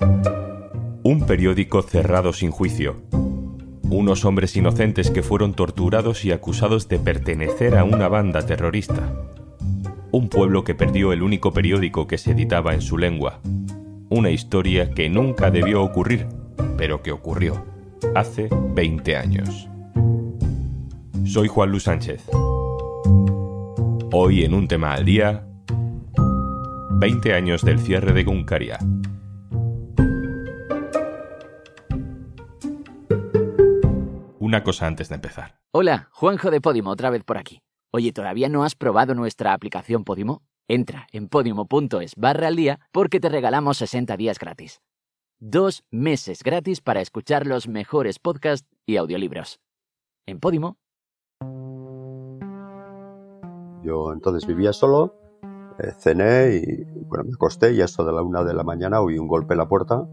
Un periódico cerrado sin juicio. Unos hombres inocentes que fueron torturados y acusados de pertenecer a una banda terrorista. Un pueblo que perdió el único periódico que se editaba en su lengua. Una historia que nunca debió ocurrir, pero que ocurrió hace 20 años. Soy Juan Luis Sánchez. Hoy en un tema al día, 20 años del cierre de Guncaria. Una cosa antes de empezar. Hola, Juanjo de Podimo, otra vez por aquí. Oye, ¿todavía no has probado nuestra aplicación Podimo? Entra en podimo.es barra al día porque te regalamos 60 días gratis. Dos meses gratis para escuchar los mejores podcasts y audiolibros. En Podimo. Yo entonces vivía solo, eh, cené y bueno, me acosté y a eso de la una de la mañana oí un golpe en la puerta.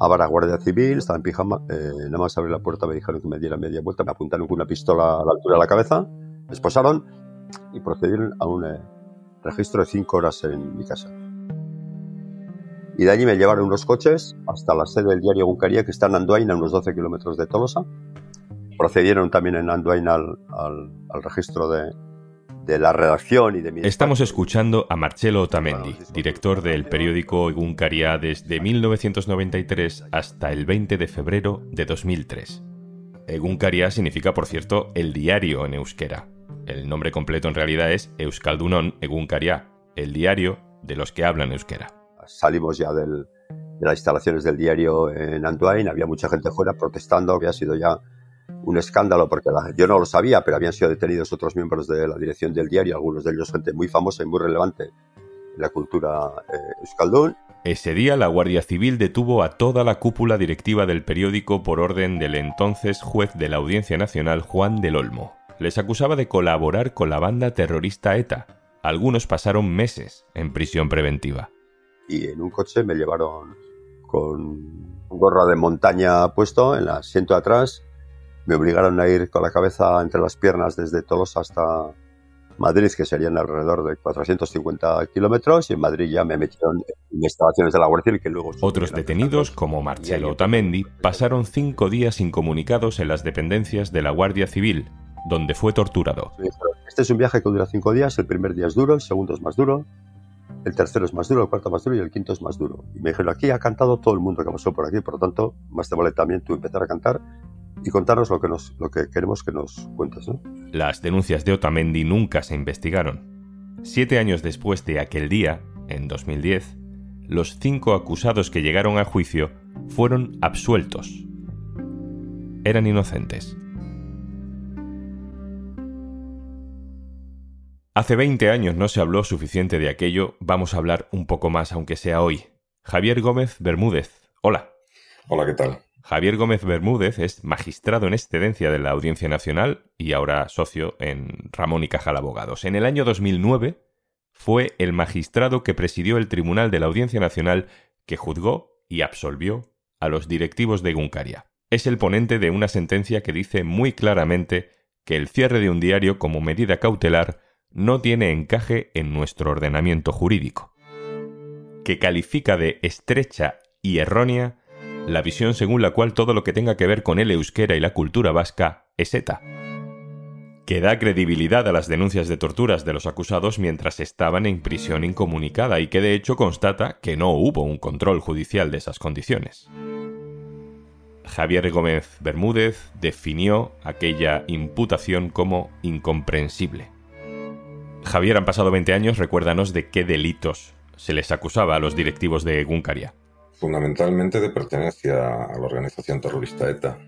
Abra Guardia Civil, estaba en pijama, eh, nada más abrí la puerta me dijeron que me diera media vuelta, me apuntaron con una pistola a la altura de la cabeza, me esposaron y procedieron a un eh, registro de cinco horas en mi casa. Y de allí me llevaron unos coches hasta la sede del diario Buncaría, que está en Anduain, a unos 12 kilómetros de Tolosa. Procedieron también en Anduain al, al, al registro de, de la redacción y de mi Estamos escuchando a Marcelo Otamendi, director del periódico Egunkaria desde 1993 hasta el 20 de febrero de 2003. Egunkaria significa, por cierto, el diario en euskera. El nombre completo en realidad es Euskaldunon Egunkaria, el diario de los que hablan euskera. Salimos ya del, de las instalaciones del diario en Anduain, había mucha gente fuera protestando, había sido ya un escándalo porque la, yo no lo sabía, pero habían sido detenidos otros miembros de la dirección del diario, algunos de ellos gente muy famosa y muy relevante en la cultura eh, euskaldun. Ese día la Guardia Civil detuvo a toda la cúpula directiva del periódico por orden del entonces juez de la Audiencia Nacional Juan del Olmo. Les acusaba de colaborar con la banda terrorista ETA. Algunos pasaron meses en prisión preventiva. Y en un coche me llevaron con un gorro de montaña puesto en el asiento de atrás me obligaron a ir con la cabeza entre las piernas desde Tolosa hasta Madrid, que serían alrededor de 450 kilómetros, y en Madrid ya me metieron en instalaciones de la Guardia Civil que luego... Otros detenidos, como Marcelo Otamendi, pasaron cinco días incomunicados en las dependencias de la Guardia Civil, donde fue torturado. Este es un viaje que dura cinco días, el primer día es duro, el segundo es más duro, el tercero es más duro, el cuarto más duro y el quinto es más duro. Y me dijeron, aquí ha cantado todo el mundo que pasó por aquí, por lo tanto, más te vale también tú empezar a cantar y contarnos lo que, nos, lo que queremos que nos cuentes. ¿no? Las denuncias de Otamendi nunca se investigaron. Siete años después de aquel día, en 2010, los cinco acusados que llegaron a juicio fueron absueltos. Eran inocentes. Hace 20 años no se habló suficiente de aquello, vamos a hablar un poco más, aunque sea hoy. Javier Gómez Bermúdez, hola. Hola, ¿qué tal? Javier Gómez Bermúdez es magistrado en excedencia de la Audiencia Nacional y ahora socio en Ramón y Cajal Abogados. En el año 2009 fue el magistrado que presidió el Tribunal de la Audiencia Nacional que juzgó y absolvió a los directivos de Guncaria. Es el ponente de una sentencia que dice muy claramente que el cierre de un diario como medida cautelar no tiene encaje en nuestro ordenamiento jurídico, que califica de estrecha y errónea la visión según la cual todo lo que tenga que ver con el euskera y la cultura vasca es ETA, que da credibilidad a las denuncias de torturas de los acusados mientras estaban en prisión incomunicada y que de hecho constata que no hubo un control judicial de esas condiciones. Javier Gómez Bermúdez definió aquella imputación como incomprensible. Javier, han pasado 20 años, recuérdanos de qué delitos se les acusaba a los directivos de Guncaria fundamentalmente de pertenencia a la organización terrorista ETA.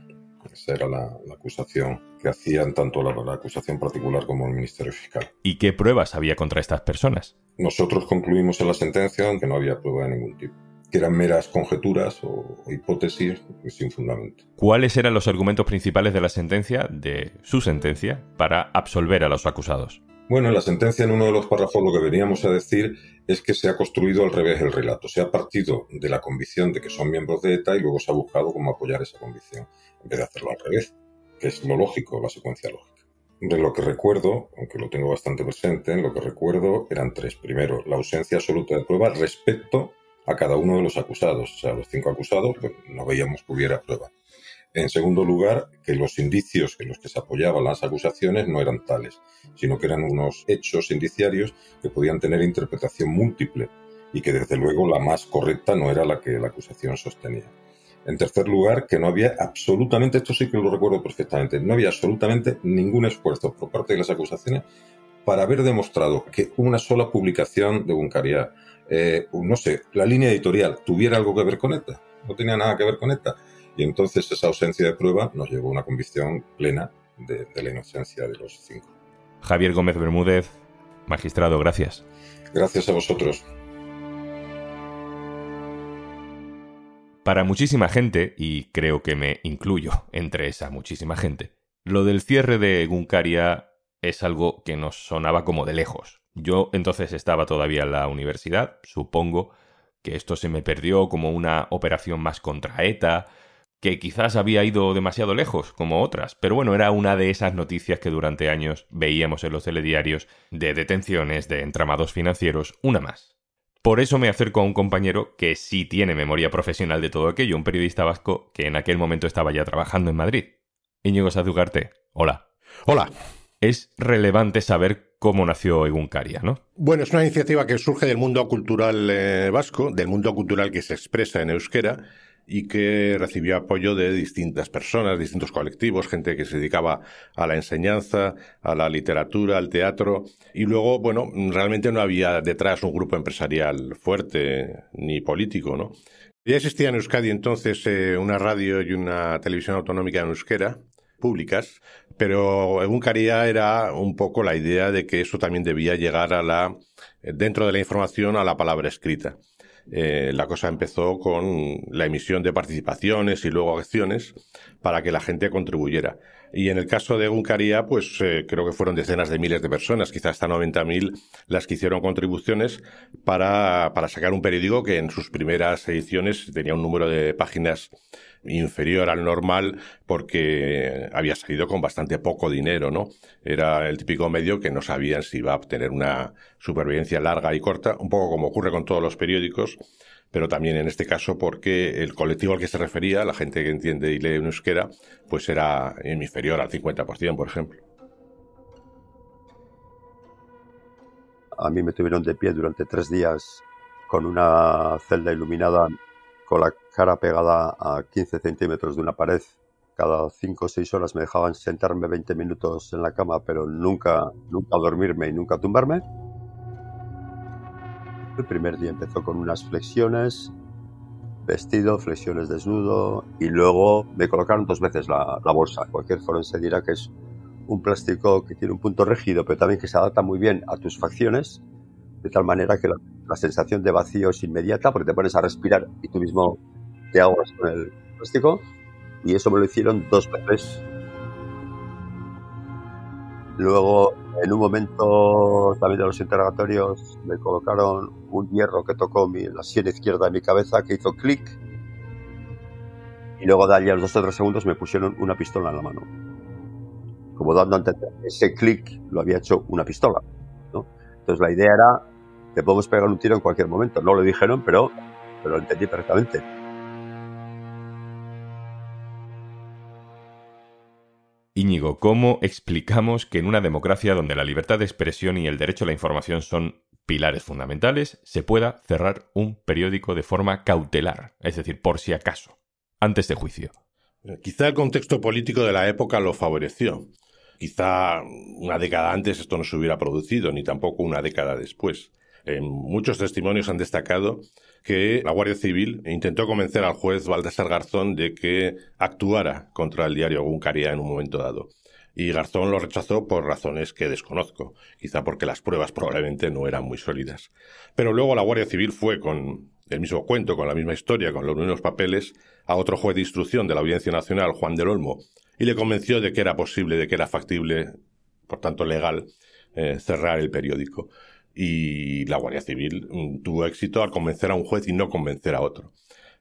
Esa era la, la acusación que hacían tanto la, la, acusación particular como el Ministerio Fiscal. ¿Y qué pruebas había contra estas personas? Nosotros concluimos en la sentencia que no había prueba de ningún tipo, que eran meras conjeturas o, o hipótesis sin fundamento. ¿Cuáles eran los argumentos principales de la sentencia, de su sentencia, para absolver a los acusados? Bueno, en la sentencia, en uno de los párrafos, lo que veníamos a decir es que se ha construido al revés el relato. Se ha partido de la convicción de que son miembros de ETA y luego se ha buscado cómo apoyar esa convicción, en vez de hacerlo al revés, que es lo lógico, la secuencia lógica. De lo que recuerdo, aunque lo tengo bastante presente, en lo que recuerdo eran tres. Primero, la ausencia absoluta de prueba respecto a cada uno de los acusados. O sea, los cinco acusados, pues no veíamos que hubiera prueba. En segundo lugar, que los indicios en los que se apoyaban las acusaciones no eran tales, sino que eran unos hechos indiciarios que podían tener interpretación múltiple y que desde luego la más correcta no era la que la acusación sostenía. En tercer lugar, que no había absolutamente, esto sí que lo recuerdo perfectamente, no había absolutamente ningún esfuerzo por parte de las acusaciones para haber demostrado que una sola publicación de Buncaria, eh, no sé, la línea editorial tuviera algo que ver con esta. No tenía nada que ver con esta. Y entonces esa ausencia de prueba nos llevó a una convicción plena de, de la inocencia de los cinco. Javier Gómez Bermúdez, magistrado, gracias. Gracias a vosotros. Para muchísima gente, y creo que me incluyo entre esa muchísima gente, lo del cierre de Guncaria es algo que nos sonaba como de lejos. Yo entonces estaba todavía en la universidad, supongo que esto se me perdió como una operación más contra ETA, que quizás había ido demasiado lejos, como otras, pero bueno, era una de esas noticias que durante años veíamos en los telediarios de detenciones, de entramados financieros, una más. Por eso me acerco a un compañero que sí tiene memoria profesional de todo aquello, un periodista vasco que en aquel momento estaba ya trabajando en Madrid. Íñigo Sadugarte, hola. Hola. Es relevante saber cómo nació Eguncaria, ¿no? Bueno, es una iniciativa que surge del mundo cultural eh, vasco, del mundo cultural que se expresa en euskera y que recibió apoyo de distintas personas, distintos colectivos, gente que se dedicaba a la enseñanza, a la literatura, al teatro, y luego, bueno, realmente no había detrás un grupo empresarial fuerte ni político, ¿no? Ya existía en Euskadi entonces eh, una radio y una televisión autonómica en euskera, públicas, pero Egunkaria era un poco la idea de que eso también debía llegar a la, dentro de la información, a la palabra escrita. Eh, la cosa empezó con la emisión de participaciones y luego acciones para que la gente contribuyera. Y en el caso de Guncaría, pues eh, creo que fueron decenas de miles de personas, quizás hasta 90.000, las que hicieron contribuciones para, para sacar un periódico que en sus primeras ediciones tenía un número de páginas inferior al normal porque había salido con bastante poco dinero, ¿no? Era el típico medio que no sabían si iba a obtener una supervivencia larga y corta, un poco como ocurre con todos los periódicos, pero también en este caso porque el colectivo al que se refería, la gente que entiende y lee en euskera, pues era inferior al 50%, por ejemplo. A mí me tuvieron de pie durante tres días con una celda iluminada con la cara pegada a 15 centímetros de una pared. Cada 5 o 6 horas me dejaban sentarme 20 minutos en la cama, pero nunca, nunca dormirme y nunca tumbarme. El primer día empezó con unas flexiones, vestido, flexiones desnudo, y luego me colocaron dos veces la, la bolsa. Cualquier forense dirá que es un plástico que tiene un punto rígido, pero también que se adapta muy bien a tus facciones de tal manera que la, sensación de vacío es inmediata porque te pones a respirar y tú mismo te ahogas con el plástico. Y eso me lo hicieron dos veces. Luego, en un momento también de los interrogatorios, me colocaron un hierro que tocó mi, la sien izquierda de mi cabeza que hizo clic. Y luego de allí a los dos o tres segundos me pusieron una pistola en la mano. Como dando a entender ese clic lo había hecho una pistola. Entonces la idea era te podemos pegar un tiro en cualquier momento. No lo dijeron, pero, pero lo entendí perfectamente. Íñigo, ¿cómo explicamos que en una democracia donde la libertad de expresión y el derecho a la información son pilares fundamentales, se pueda cerrar un periódico de forma cautelar, es decir, por si acaso, antes de juicio? Quizá el contexto político de la época lo favoreció. Quizá una década antes esto no se hubiera producido, ni tampoco una década después. En muchos testimonios han destacado que la Guardia Civil intentó convencer al juez Baltasar Garzón de que actuara contra el diario Guncaria en un momento dado. Y Garzón lo rechazó por razones que desconozco, quizá porque las pruebas probablemente no eran muy sólidas. Pero luego la Guardia Civil fue con el mismo cuento, con la misma historia, con los mismos papeles, a otro juez de instrucción de la Audiencia Nacional, Juan del Olmo, y le convenció de que era posible, de que era factible, por tanto legal, eh, cerrar el periódico y la Guardia Civil mm, tuvo éxito al convencer a un juez y no convencer a otro.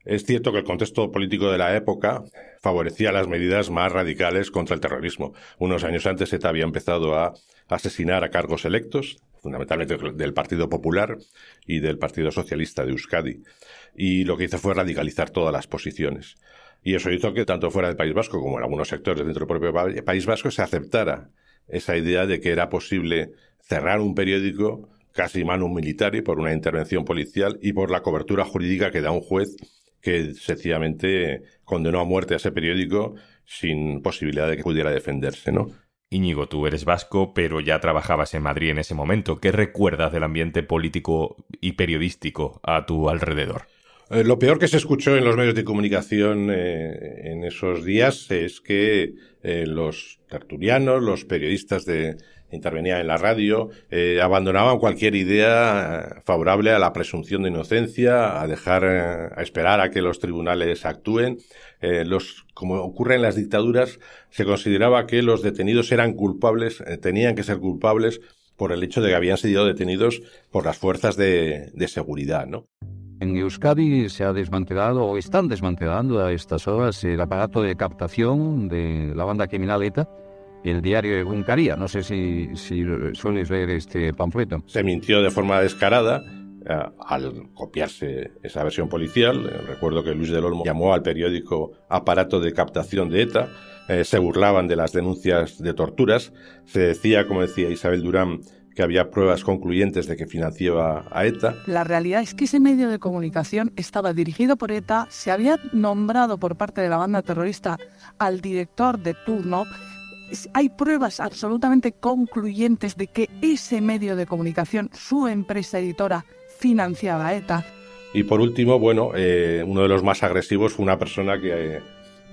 Es cierto que el contexto político de la época favorecía las medidas más radicales contra el terrorismo. Unos años antes ETA había empezado a asesinar a cargos electos, fundamentalmente del Partido Popular y del Partido Socialista de Euskadi. Y lo que hizo fue radicalizar todas las posiciones. Y eso hizo que tanto fuera del País Vasco como en algunos sectores dentro del propio País Vasco se aceptara esa idea de que era posible cerrar un periódico casi mano militar y por una intervención policial y por la cobertura jurídica que da un juez que sencillamente condenó a muerte a ese periódico sin posibilidad de que pudiera defenderse, ¿no? Íñigo, tú eres vasco, pero ya trabajabas en Madrid en ese momento. ¿Qué recuerdas del ambiente político y periodístico a tu alrededor? Eh, lo peor que se escuchó en los medios de comunicación eh, en esos días es que eh, los tertulianos, los periodistas de intervenían en la radio, abandonaban cualquier idea favorable a la presunción de inocencia, a dejar, a esperar a que los tribunales actúen. los, como ocurre en las dictaduras, se consideraba que los detenidos eran culpables, tenían que ser culpables por el hecho de que habían sido detenidos por las fuerzas de, de seguridad, ¿no? En Euskadi se ha desmantelado o están desmantelando a estas horas el aparato de captación de la banda criminal ETA, el diario de Guncaría. No sé si, si sueles leer este panfleto. Se mintió de forma descarada eh, al copiarse esa versión policial. Eh, recuerdo que Luis del Olmo llamó al periódico aparato de captación de ETA. Eh, se burlaban de las denuncias de torturas. Se decía, como decía Isabel Durán, que había pruebas concluyentes de que financiaba a ETA. La realidad es que ese medio de comunicación estaba dirigido por ETA, se había nombrado por parte de la banda terrorista al director de turno. Hay pruebas absolutamente concluyentes de que ese medio de comunicación, su empresa editora, financiaba a ETA. Y por último, bueno, eh, uno de los más agresivos fue una persona que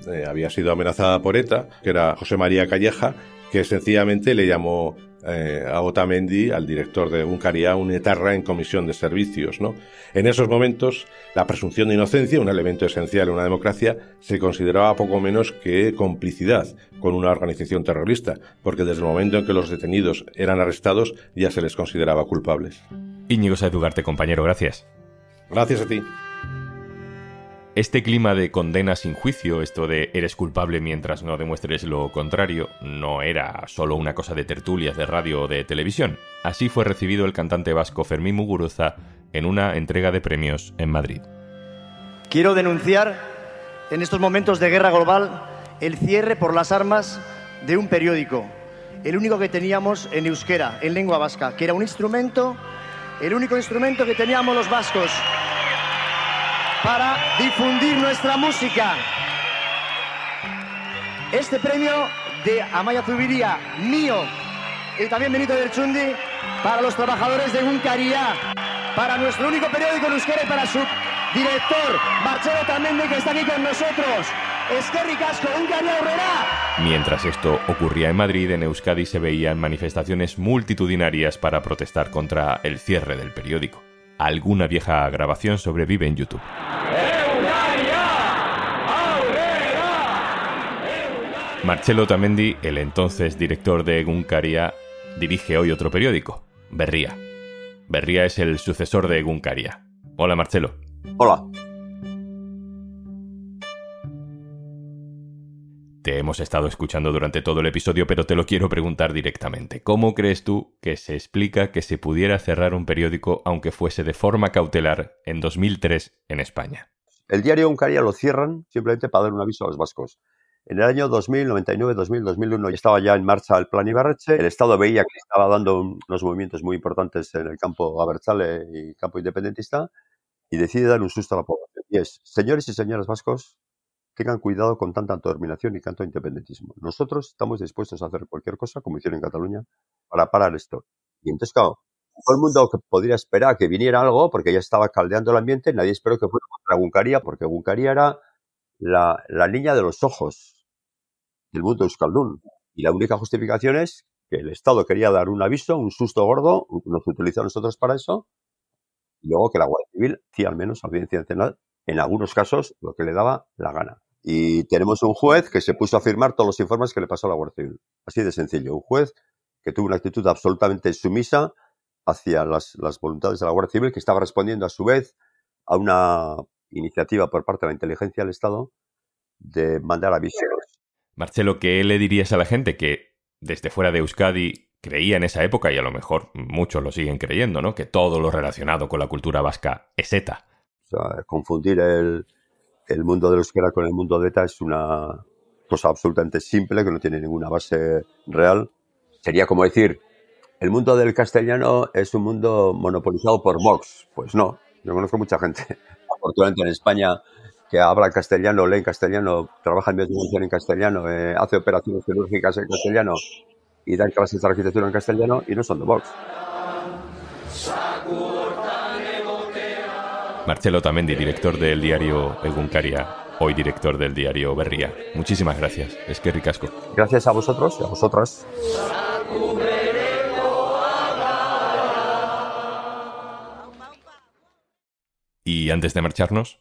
eh, había sido amenazada por ETA, que era José María Calleja, que sencillamente le llamó eh, a Otamendi, al director de Uncaria, un etarra en comisión de servicios. ¿no? En esos momentos, la presunción de inocencia, un elemento esencial en una democracia, se consideraba poco menos que complicidad con una organización terrorista, porque desde el momento en que los detenidos eran arrestados ya se les consideraba culpables. Íñigo Saedugarte, compañero, gracias. Gracias a ti. Este clima de condena sin juicio, esto de eres culpable mientras no demuestres lo contrario, no era solo una cosa de tertulias de radio o de televisión. Así fue recibido el cantante vasco Fermín Muguruza en una entrega de premios en Madrid. Quiero denunciar en estos momentos de guerra global el cierre por las armas de un periódico, el único que teníamos en euskera, en lengua vasca, que era un instrumento, el único instrumento que teníamos los vascos para difundir nuestra música. Este premio de Amaya Zubiría, mío, y también Benito del Chundi, para los trabajadores de Uncaría, para nuestro único periódico en Euskera y para su director, Marcelo Tamendi, que está aquí con nosotros. Esquerri Casco, Uncaría Herrera. Mientras esto ocurría en Madrid, en Euskadi se veían manifestaciones multitudinarias para protestar contra el cierre del periódico alguna vieja grabación sobrevive en YouTube. Marcelo Tamendi, el entonces director de Egunkaria, dirige hoy otro periódico, Berría. Berría es el sucesor de Egunkaria. Hola Marcelo. Hola. Te hemos estado escuchando durante todo el episodio, pero te lo quiero preguntar directamente. ¿Cómo crees tú que se explica que se pudiera cerrar un periódico aunque fuese de forma cautelar en 2003 en España? El diario Uncaria lo cierran simplemente para dar un aviso a los vascos. En el año 2000, 99, 2000, 2001 ya estaba ya en marcha el plan Ibarreche. El Estado veía que estaba dando unos movimientos muy importantes en el campo abertzale y campo independentista y decide dar un susto a la población. Y es, señores y señoras vascos, tengan cuidado con tanta determinación y tanto independentismo. Nosotros estamos dispuestos a hacer cualquier cosa, como hicieron en Cataluña, para parar esto. Y entonces, claro, todo el mundo que podría esperar que viniera algo, porque ya estaba caldeando el ambiente, nadie esperó que fuera contra Guncaría, porque Guncaría era la, la niña de los ojos del mundo euskaldun. Y la única justificación es que el Estado quería dar un aviso, un susto gordo, nos utilizó a nosotros para eso, y luego que la Guardia Civil hacía al menos audiencia nacional, en algunos casos, lo que le daba la gana. Y tenemos un juez que se puso a firmar todos los informes que le pasó a la Guardia Civil. Así de sencillo. Un juez que tuvo una actitud absolutamente sumisa hacia las, voluntades de la Guardia Civil, que estaba respondiendo a su vez a una iniciativa por parte de la inteligencia del Estado de mandar avisos. Marcelo, ¿qué le dirías a la gente que desde fuera de Euskadi creía en esa época, y a lo mejor muchos lo siguen creyendo, ¿no? Que todo lo relacionado con la cultura vasca es ETA. O sea, confundir el, el mundo de euskera con el mundo de ETA es una cosa absolutamente simple que no tiene ninguna base real. Sería como decir, el mundo del castellano es un mundo monopolizado por Vox. Pues no, yo conozco mucha gente, afortunadamente en España, que habla castellano, lee en castellano, trabaja en biodimensión en castellano, eh, hace operaciones quirúrgicas en castellano y dan clases de arquitectura en castellano y no son de Vox. Marcelo Tamendi, director del diario Egunkaria, hoy director del diario Berría. Muchísimas gracias. Es que ricasco. Gracias a vosotros y a vosotras. Y antes de marcharnos,